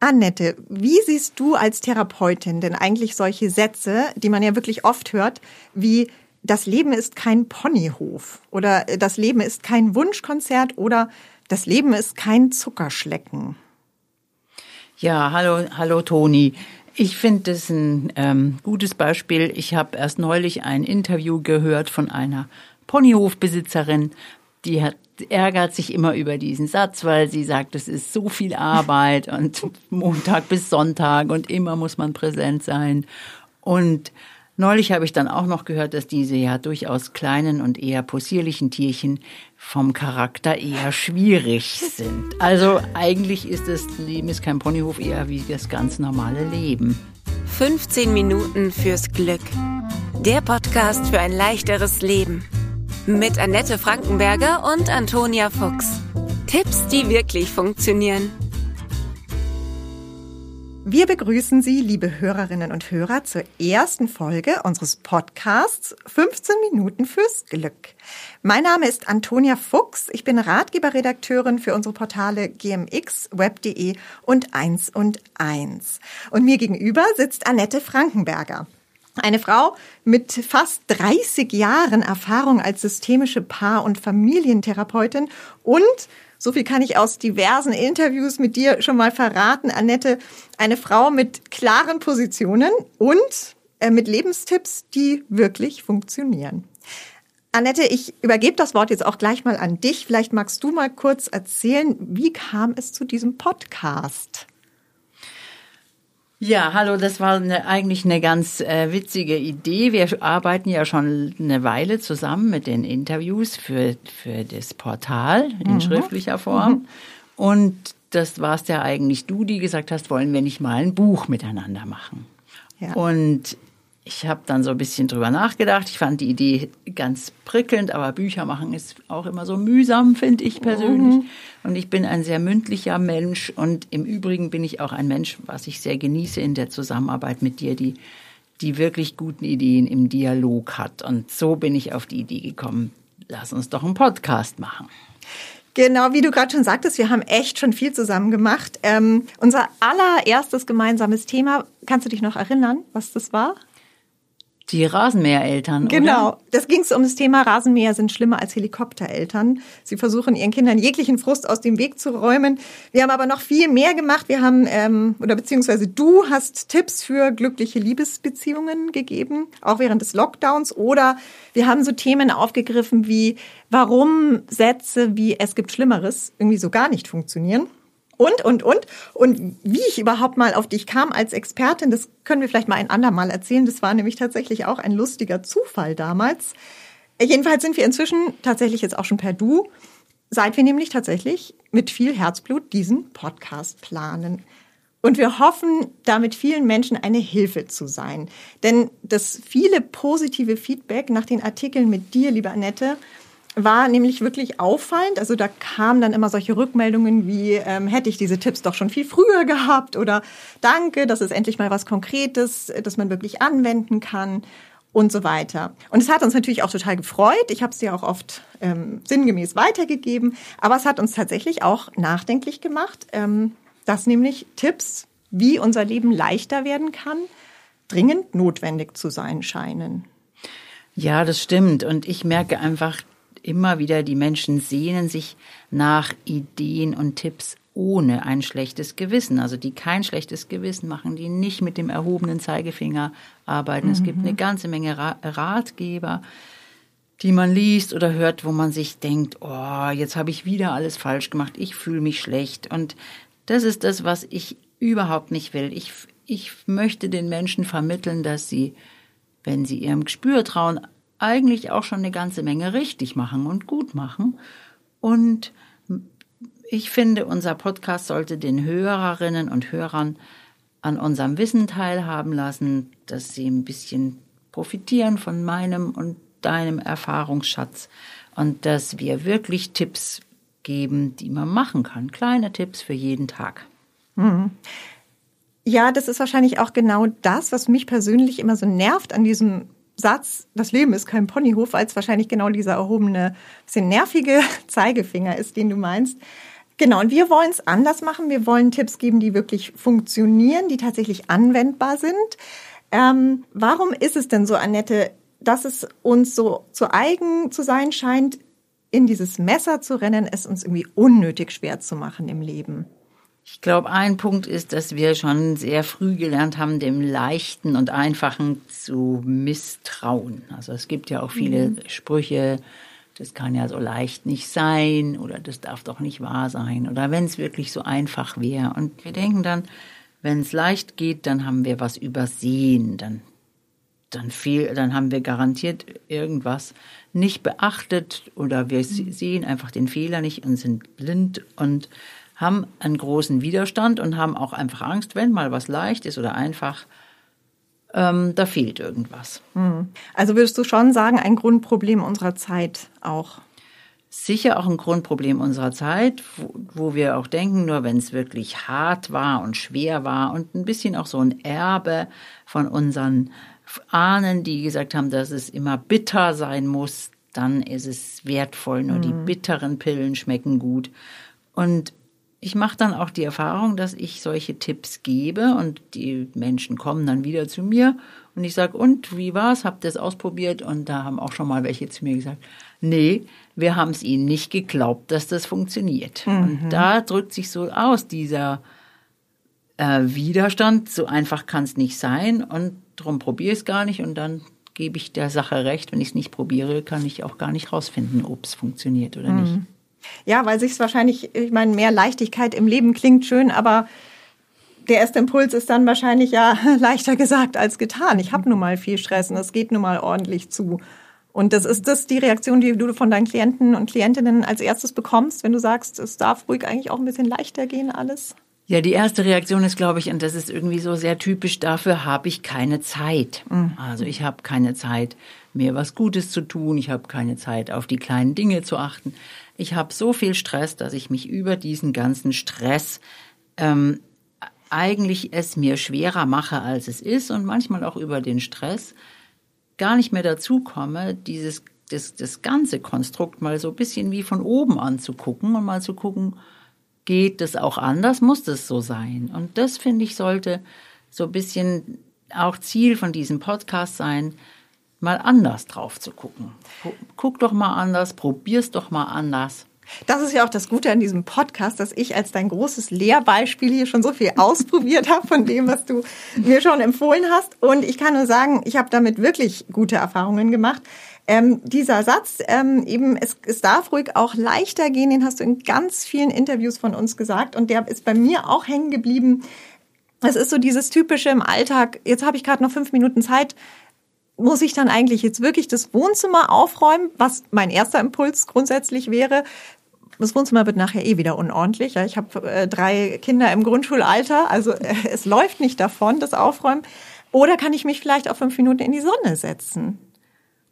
Annette, wie siehst du als Therapeutin denn eigentlich solche Sätze, die man ja wirklich oft hört, wie das Leben ist kein Ponyhof oder das Leben ist kein Wunschkonzert oder das Leben ist kein Zuckerschlecken? Ja, hallo, hallo Toni. Ich finde das ein ähm, gutes Beispiel. Ich habe erst neulich ein Interview gehört von einer Ponyhofbesitzerin, die hat ärgert sich immer über diesen Satz, weil sie sagt, es ist so viel Arbeit und Montag bis Sonntag und immer muss man präsent sein. Und neulich habe ich dann auch noch gehört, dass diese ja durchaus kleinen und eher possierlichen Tierchen vom Charakter eher schwierig sind. Also eigentlich ist das Leben ist kein Ponyhof eher wie das ganz normale Leben. 15 Minuten fürs Glück. Der Podcast für ein leichteres Leben. Mit Annette Frankenberger und Antonia Fuchs. Tipps, die wirklich funktionieren. Wir begrüßen Sie, liebe Hörerinnen und Hörer, zur ersten Folge unseres Podcasts 15 Minuten fürs Glück. Mein Name ist Antonia Fuchs. Ich bin Ratgeberredakteurin für unsere Portale GMX, Web.de und 1 und 1. Und mir gegenüber sitzt Annette Frankenberger. Eine Frau mit fast 30 Jahren Erfahrung als systemische Paar- und Familientherapeutin und so viel kann ich aus diversen Interviews mit dir schon mal verraten, Annette, eine Frau mit klaren Positionen und äh, mit Lebenstipps, die wirklich funktionieren. Annette, ich übergebe das Wort jetzt auch gleich mal an dich. Vielleicht magst du mal kurz erzählen, wie kam es zu diesem Podcast? Ja, hallo, das war eine, eigentlich eine ganz äh, witzige Idee. Wir arbeiten ja schon eine Weile zusammen mit den Interviews für, für das Portal in mhm. schriftlicher Form. Mhm. Und das warst ja eigentlich du, die gesagt hast, wollen wir nicht mal ein Buch miteinander machen. Ja. Und ich habe dann so ein bisschen drüber nachgedacht. Ich fand die Idee ganz prickelnd, aber Bücher machen ist auch immer so mühsam, finde ich persönlich. Mhm. Und ich bin ein sehr mündlicher Mensch und im Übrigen bin ich auch ein Mensch, was ich sehr genieße in der Zusammenarbeit mit dir, die die wirklich guten Ideen im Dialog hat. Und so bin ich auf die Idee gekommen, lass uns doch einen Podcast machen. Genau, wie du gerade schon sagtest, wir haben echt schon viel zusammen gemacht. Ähm, unser allererstes gemeinsames Thema, kannst du dich noch erinnern, was das war? Die Rasenmähereltern. Genau. Oder? Das ging um das Thema Rasenmäher sind schlimmer als Helikoptereltern. Sie versuchen ihren Kindern jeglichen Frust aus dem Weg zu räumen. Wir haben aber noch viel mehr gemacht. Wir haben ähm, oder beziehungsweise du hast Tipps für glückliche Liebesbeziehungen gegeben, auch während des Lockdowns. Oder wir haben so Themen aufgegriffen wie warum Sätze wie es gibt Schlimmeres irgendwie so gar nicht funktionieren und, und, und. Und wie ich überhaupt mal auf dich kam als Expertin, das können wir vielleicht mal ein andermal erzählen. Das war nämlich tatsächlich auch ein lustiger Zufall damals. Jedenfalls sind wir inzwischen tatsächlich jetzt auch schon per Du, seit wir nämlich tatsächlich mit viel Herzblut diesen Podcast planen. Und wir hoffen, damit vielen Menschen eine Hilfe zu sein. Denn das viele positive Feedback nach den Artikeln mit dir, liebe Annette, war nämlich wirklich auffallend. Also da kamen dann immer solche Rückmeldungen wie, ähm, hätte ich diese Tipps doch schon viel früher gehabt oder danke, das ist endlich mal was Konkretes, das man wirklich anwenden kann und so weiter. Und es hat uns natürlich auch total gefreut. Ich habe es dir auch oft ähm, sinngemäß weitergegeben. Aber es hat uns tatsächlich auch nachdenklich gemacht, ähm, dass nämlich Tipps, wie unser Leben leichter werden kann, dringend notwendig zu sein scheinen. Ja, das stimmt. Und ich merke einfach, immer wieder, die Menschen sehnen sich nach Ideen und Tipps ohne ein schlechtes Gewissen, also die kein schlechtes Gewissen machen, die nicht mit dem erhobenen Zeigefinger arbeiten. Mhm. Es gibt eine mhm. ganze Menge Ratgeber, die man liest oder hört, wo man sich denkt, oh, jetzt habe ich wieder alles falsch gemacht, ich fühle mich schlecht. Und das ist das, was ich überhaupt nicht will. Ich, ich möchte den Menschen vermitteln, dass sie, wenn sie ihrem Gespür trauen, eigentlich auch schon eine ganze Menge richtig machen und gut machen. Und ich finde, unser Podcast sollte den Hörerinnen und Hörern an unserem Wissen teilhaben lassen, dass sie ein bisschen profitieren von meinem und deinem Erfahrungsschatz und dass wir wirklich Tipps geben, die man machen kann. Kleine Tipps für jeden Tag. Mhm. Ja, das ist wahrscheinlich auch genau das, was mich persönlich immer so nervt an diesem Satz, das Leben ist kein Ponyhof, als wahrscheinlich genau dieser erhobene, bisschen nervige Zeigefinger ist, den du meinst. Genau, und wir wollen es anders machen. Wir wollen Tipps geben, die wirklich funktionieren, die tatsächlich anwendbar sind. Ähm, warum ist es denn so, Annette, dass es uns so zu eigen zu sein scheint, in dieses Messer zu rennen, es uns irgendwie unnötig schwer zu machen im Leben? Ich glaube, ein Punkt ist, dass wir schon sehr früh gelernt haben, dem Leichten und Einfachen zu misstrauen. Also es gibt ja auch viele mhm. Sprüche, das kann ja so leicht nicht sein oder das darf doch nicht wahr sein oder wenn es wirklich so einfach wäre. Und wir denken dann, wenn es leicht geht, dann haben wir was übersehen, dann dann fehl, dann haben wir garantiert irgendwas nicht beachtet oder wir mhm. sehen einfach den Fehler nicht und sind blind und haben einen großen Widerstand und haben auch einfach Angst, wenn mal was leicht ist oder einfach, ähm, da fehlt irgendwas. Hm. Also würdest du schon sagen, ein Grundproblem unserer Zeit auch? Sicher auch ein Grundproblem unserer Zeit, wo, wo wir auch denken, nur wenn es wirklich hart war und schwer war und ein bisschen auch so ein Erbe von unseren Ahnen, die gesagt haben, dass es immer bitter sein muss, dann ist es wertvoll. Nur mhm. die bitteren Pillen schmecken gut. Und ich mache dann auch die Erfahrung, dass ich solche Tipps gebe und die Menschen kommen dann wieder zu mir und ich sage, und wie war's? Habt ihr es ausprobiert? Und da haben auch schon mal welche zu mir gesagt, nee, wir haben es ihnen nicht geglaubt, dass das funktioniert. Mhm. Und da drückt sich so aus dieser äh, Widerstand, so einfach kann es nicht sein und darum probiere ich es gar nicht und dann gebe ich der Sache recht. Wenn ich es nicht probiere, kann ich auch gar nicht rausfinden, ob es funktioniert oder mhm. nicht. Ja, weil sich wahrscheinlich, ich meine, mehr Leichtigkeit im Leben klingt schön, aber der erste Impuls ist dann wahrscheinlich ja leichter gesagt als getan. Ich habe nun mal viel Stress und es geht nun mal ordentlich zu. Und das ist das die Reaktion, die du von deinen Klienten und Klientinnen als erstes bekommst, wenn du sagst, es darf ruhig eigentlich auch ein bisschen leichter gehen alles? Ja, die erste Reaktion ist, glaube ich, und das ist irgendwie so sehr typisch dafür, habe ich keine Zeit. Mhm. Also ich habe keine Zeit, mir was Gutes zu tun. Ich habe keine Zeit, auf die kleinen Dinge zu achten. Ich habe so viel Stress, dass ich mich über diesen ganzen Stress ähm, eigentlich es mir schwerer mache, als es ist und manchmal auch über den Stress gar nicht mehr dazu komme, dieses das, das ganze Konstrukt mal so ein bisschen wie von oben anzugucken und mal zu gucken, geht das auch anders, muss das so sein? Und das finde ich sollte so ein bisschen auch Ziel von diesem Podcast sein, mal anders drauf zu gucken. Guck doch mal anders, probier's doch mal anders. Das ist ja auch das Gute an diesem Podcast, dass ich als dein großes Lehrbeispiel hier schon so viel ausprobiert habe von dem, was du mir schon empfohlen hast. Und ich kann nur sagen, ich habe damit wirklich gute Erfahrungen gemacht. Ähm, dieser Satz, ähm, eben, es, es darf ruhig auch leichter gehen, den hast du in ganz vielen Interviews von uns gesagt und der ist bei mir auch hängen geblieben. Es ist so dieses typische im Alltag, jetzt habe ich gerade noch fünf Minuten Zeit, muss ich dann eigentlich jetzt wirklich das Wohnzimmer aufräumen, was mein erster Impuls grundsätzlich wäre. Das Wohnzimmer wird nachher eh wieder unordentlich. Ich habe äh, drei Kinder im Grundschulalter, also äh, es läuft nicht davon, das Aufräumen. Oder kann ich mich vielleicht auch fünf Minuten in die Sonne setzen?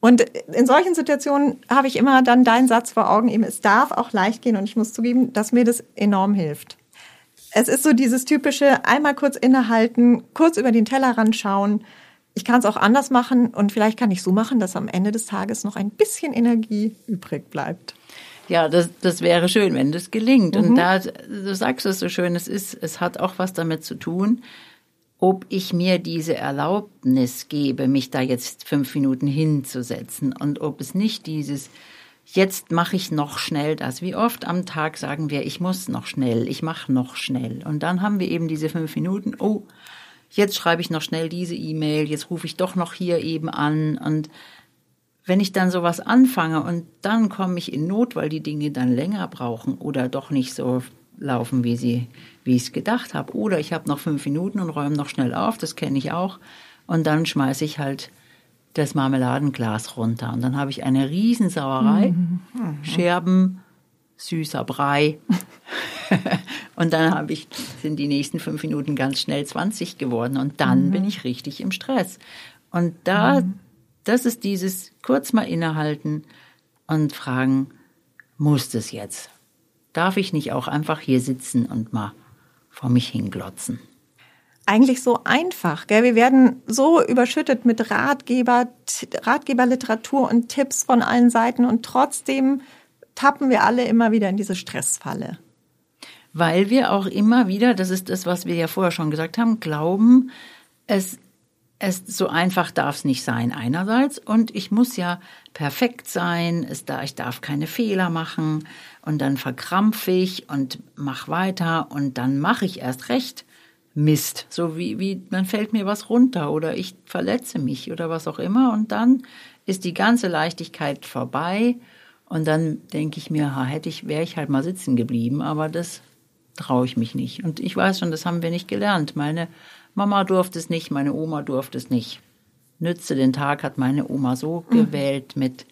Und in solchen Situationen habe ich immer dann deinen Satz vor Augen, eben es darf auch leicht gehen und ich muss zugeben, dass mir das enorm hilft. Es ist so dieses typische einmal kurz innehalten, kurz über den Tellerrand schauen, ich kann es auch anders machen und vielleicht kann ich so machen, dass am Ende des Tages noch ein bisschen Energie übrig bleibt. Ja, das, das wäre schön, wenn das gelingt. Mhm. Und da, du sagst es so schön, es ist, es hat auch was damit zu tun, ob ich mir diese Erlaubnis gebe, mich da jetzt fünf Minuten hinzusetzen und ob es nicht dieses, jetzt mache ich noch schnell das. Wie oft am Tag sagen wir, ich muss noch schnell, ich mache noch schnell. Und dann haben wir eben diese fünf Minuten, oh, jetzt schreibe ich noch schnell diese E-Mail, jetzt rufe ich doch noch hier eben an und wenn ich dann sowas anfange und dann komme ich in Not, weil die Dinge dann länger brauchen oder doch nicht so laufen, wie sie, wie ich es gedacht habe, oder ich habe noch fünf Minuten und räume noch schnell auf, das kenne ich auch, und dann schmeiße ich halt das Marmeladenglas runter und dann habe ich eine Riesensauerei, mhm. mhm. Scherben, süßer Brei. und dann habe ich, sind die nächsten fünf Minuten ganz schnell 20 geworden und dann mhm. bin ich richtig im Stress. Und da, mhm. das ist dieses kurz mal innehalten und fragen, muss das jetzt? Darf ich nicht auch einfach hier sitzen und mal vor mich hinglotzen? Eigentlich so einfach, gell? Wir werden so überschüttet mit Ratgeber, Ratgeberliteratur und Tipps von allen Seiten und trotzdem tappen wir alle immer wieder in diese Stressfalle. Weil wir auch immer wieder, das ist das, was wir ja vorher schon gesagt haben, glauben, es, es so einfach darf es nicht sein einerseits. Und ich muss ja perfekt sein, es da, ich darf keine Fehler machen. Und dann verkrampfe ich und mach weiter. Und dann mache ich erst recht Mist, so wie, wie dann fällt mir was runter oder ich verletze mich oder was auch immer. Und dann ist die ganze Leichtigkeit vorbei. Und dann denke ich mir, ha, hätte ich, wäre ich halt mal sitzen geblieben, aber das traue ich mich nicht. Und ich weiß schon, das haben wir nicht gelernt. Meine Mama durfte es nicht, meine Oma durfte es nicht. Nütze den Tag hat meine Oma so mhm. gewählt mit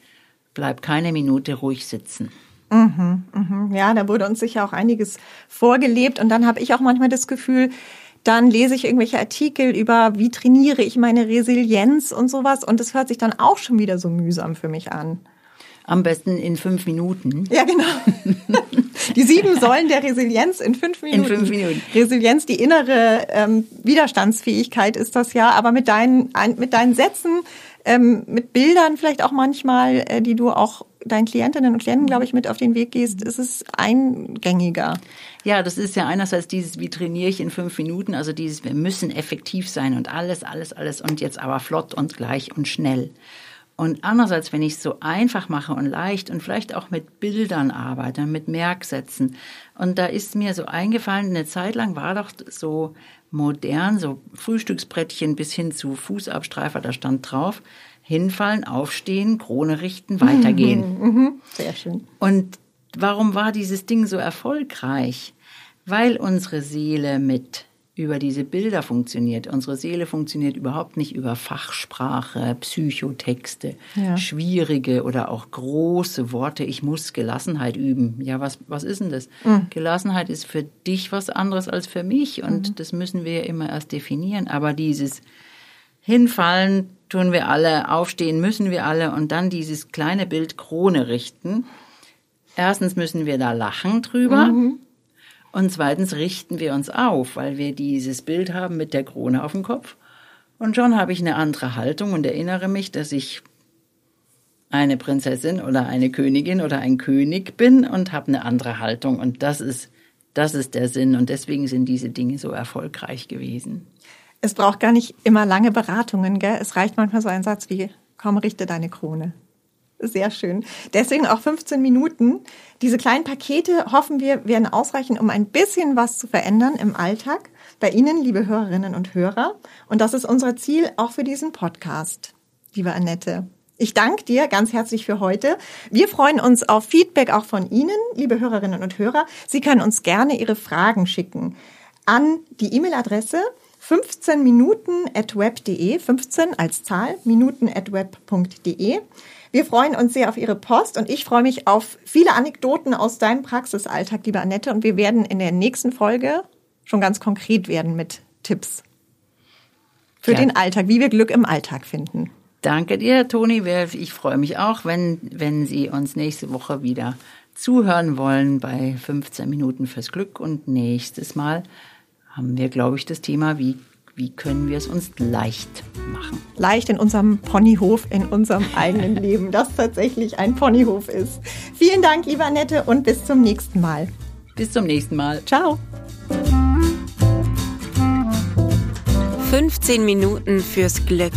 bleib keine Minute ruhig sitzen. Mhm, mhm. Ja, da wurde uns sicher auch einiges vorgelebt. Und dann habe ich auch manchmal das Gefühl, dann lese ich irgendwelche Artikel über, wie trainiere ich meine Resilienz und sowas. Und das hört sich dann auch schon wieder so mühsam für mich an. Am besten in fünf Minuten. Ja, genau. Die sieben Säulen der Resilienz in fünf Minuten. In fünf Minuten. Resilienz, die innere ähm, Widerstandsfähigkeit ist das ja, aber mit deinen, mit deinen Sätzen, ähm, mit Bildern vielleicht auch manchmal, äh, die du auch deinen Klientinnen und Klienten, glaube ich, mit auf den Weg gehst, ist es eingängiger. Ja, das ist ja einerseits dieses, wie trainiere ich in fünf Minuten, also dieses, wir müssen effektiv sein und alles, alles, alles und jetzt aber flott und gleich und schnell. Und andererseits, wenn ich es so einfach mache und leicht und vielleicht auch mit Bildern arbeite, mit Merksätzen. Und da ist mir so eingefallen, eine Zeit lang war doch so modern, so Frühstücksbrettchen bis hin zu Fußabstreifer, da stand drauf, hinfallen, aufstehen, Krone richten, weitergehen. Mhm, mhm. Sehr schön. Und warum war dieses Ding so erfolgreich? Weil unsere Seele mit über diese Bilder funktioniert. Unsere Seele funktioniert überhaupt nicht über Fachsprache, Psychotexte, ja. schwierige oder auch große Worte. Ich muss Gelassenheit üben. Ja, was, was ist denn das? Mhm. Gelassenheit ist für dich was anderes als für mich und mhm. das müssen wir ja immer erst definieren. Aber dieses Hinfallen tun wir alle, aufstehen müssen wir alle und dann dieses kleine Bild Krone richten. Erstens müssen wir da lachen drüber. Mhm und zweitens richten wir uns auf, weil wir dieses Bild haben mit der Krone auf dem Kopf. Und schon habe ich eine andere Haltung und erinnere mich, dass ich eine Prinzessin oder eine Königin oder ein König bin und habe eine andere Haltung. Und das ist, das ist der Sinn. Und deswegen sind diese Dinge so erfolgreich gewesen. Es braucht gar nicht immer lange Beratungen, gell? Es reicht manchmal so ein Satz wie, komm, richte deine Krone. Sehr schön. Deswegen auch 15 Minuten. Diese kleinen Pakete hoffen wir werden ausreichen, um ein bisschen was zu verändern im Alltag bei Ihnen, liebe Hörerinnen und Hörer. Und das ist unser Ziel auch für diesen Podcast, liebe Annette. Ich danke dir ganz herzlich für heute. Wir freuen uns auf Feedback auch von Ihnen, liebe Hörerinnen und Hörer. Sie können uns gerne Ihre Fragen schicken an die E-Mail-Adresse 15 Minuten at web.de, 15 als Zahl, minuten at web.de. Wir freuen uns sehr auf Ihre Post und ich freue mich auf viele Anekdoten aus deinem Praxisalltag, liebe Annette. Und wir werden in der nächsten Folge schon ganz konkret werden mit Tipps für ja. den Alltag, wie wir Glück im Alltag finden. Danke dir, Toni. Ich freue mich auch, wenn, wenn Sie uns nächste Woche wieder zuhören wollen bei 15 Minuten fürs Glück. Und nächstes Mal haben wir, glaube ich, das Thema, wie wie können wir es uns leicht machen? Leicht in unserem Ponyhof, in unserem eigenen Leben, das tatsächlich ein Ponyhof ist. Vielen Dank, liebe Annette, und bis zum nächsten Mal. Bis zum nächsten Mal. Ciao. 15 Minuten fürs Glück.